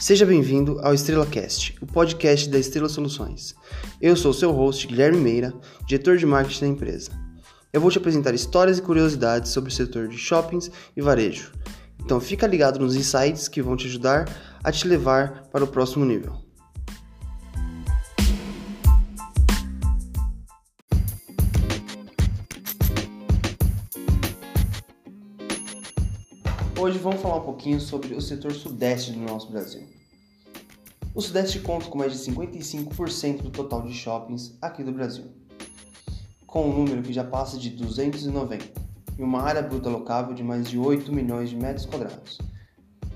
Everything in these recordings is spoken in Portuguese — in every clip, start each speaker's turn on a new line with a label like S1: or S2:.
S1: Seja bem-vindo ao Estrela Cast, o podcast da Estrela Soluções. Eu sou seu host, Guilherme Meira, diretor de marketing da empresa. Eu vou te apresentar histórias e curiosidades sobre o setor de shoppings e varejo. Então fica ligado nos insights que vão te ajudar a te levar para o próximo nível. Hoje vamos falar um pouquinho sobre o setor sudeste do nosso Brasil. O sudeste conta com mais de 55% do total de shoppings aqui do Brasil, com um número que já passa de 290 e uma área bruta locável de mais de 8 milhões de metros quadrados.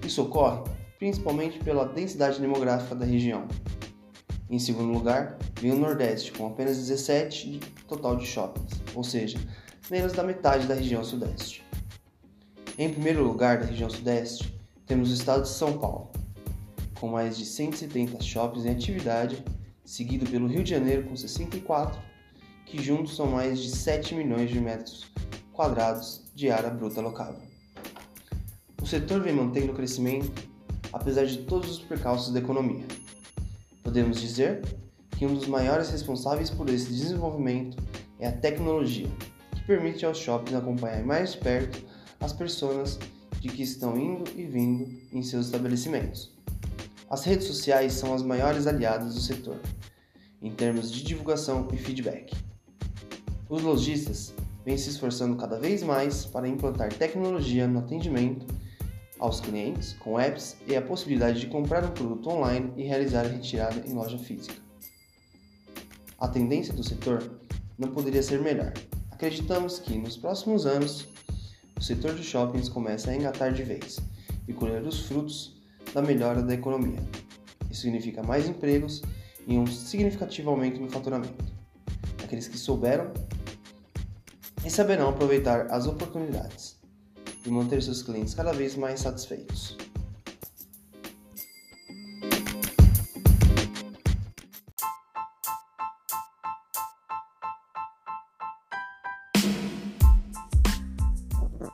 S1: Isso ocorre principalmente pela densidade demográfica da região. Em segundo lugar, vem o Nordeste, com apenas 17 de total de shoppings, ou seja, menos da metade da região Sudeste. Em primeiro lugar da região Sudeste, temos o estado de São Paulo, com mais de 170 shoppings em atividade, seguido pelo Rio de Janeiro com 64, que juntos são mais de 7 milhões de metros quadrados de área bruta locável. O setor vem mantendo o crescimento apesar de todos os percalços da economia. Podemos dizer que um dos maiores responsáveis por esse desenvolvimento é a tecnologia, que permite aos shoppings acompanhar mais perto as pessoas de que estão indo e vindo em seus estabelecimentos. As redes sociais são as maiores aliadas do setor, em termos de divulgação e feedback. Os lojistas vêm se esforçando cada vez mais para implantar tecnologia no atendimento aos clientes com apps e a possibilidade de comprar um produto online e realizar a retirada em loja física. A tendência do setor não poderia ser melhor. Acreditamos que nos próximos anos o setor de shoppings começa a engatar de vez e colher os frutos da melhora da economia. Isso significa mais empregos e um significativo aumento no faturamento. Aqueles que souberam e saberão aproveitar as oportunidades e manter seus clientes cada vez mais satisfeitos.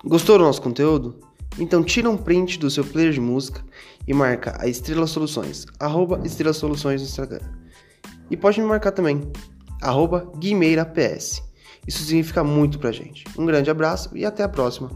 S1: Gostou do nosso conteúdo? Então tira um print do seu player de música e marca a Estrela Soluções, arroba Estrela Soluções no Instagram. E pode me marcar também, arroba Guimeira PS. Isso significa muito pra gente. Um grande abraço e até a próxima.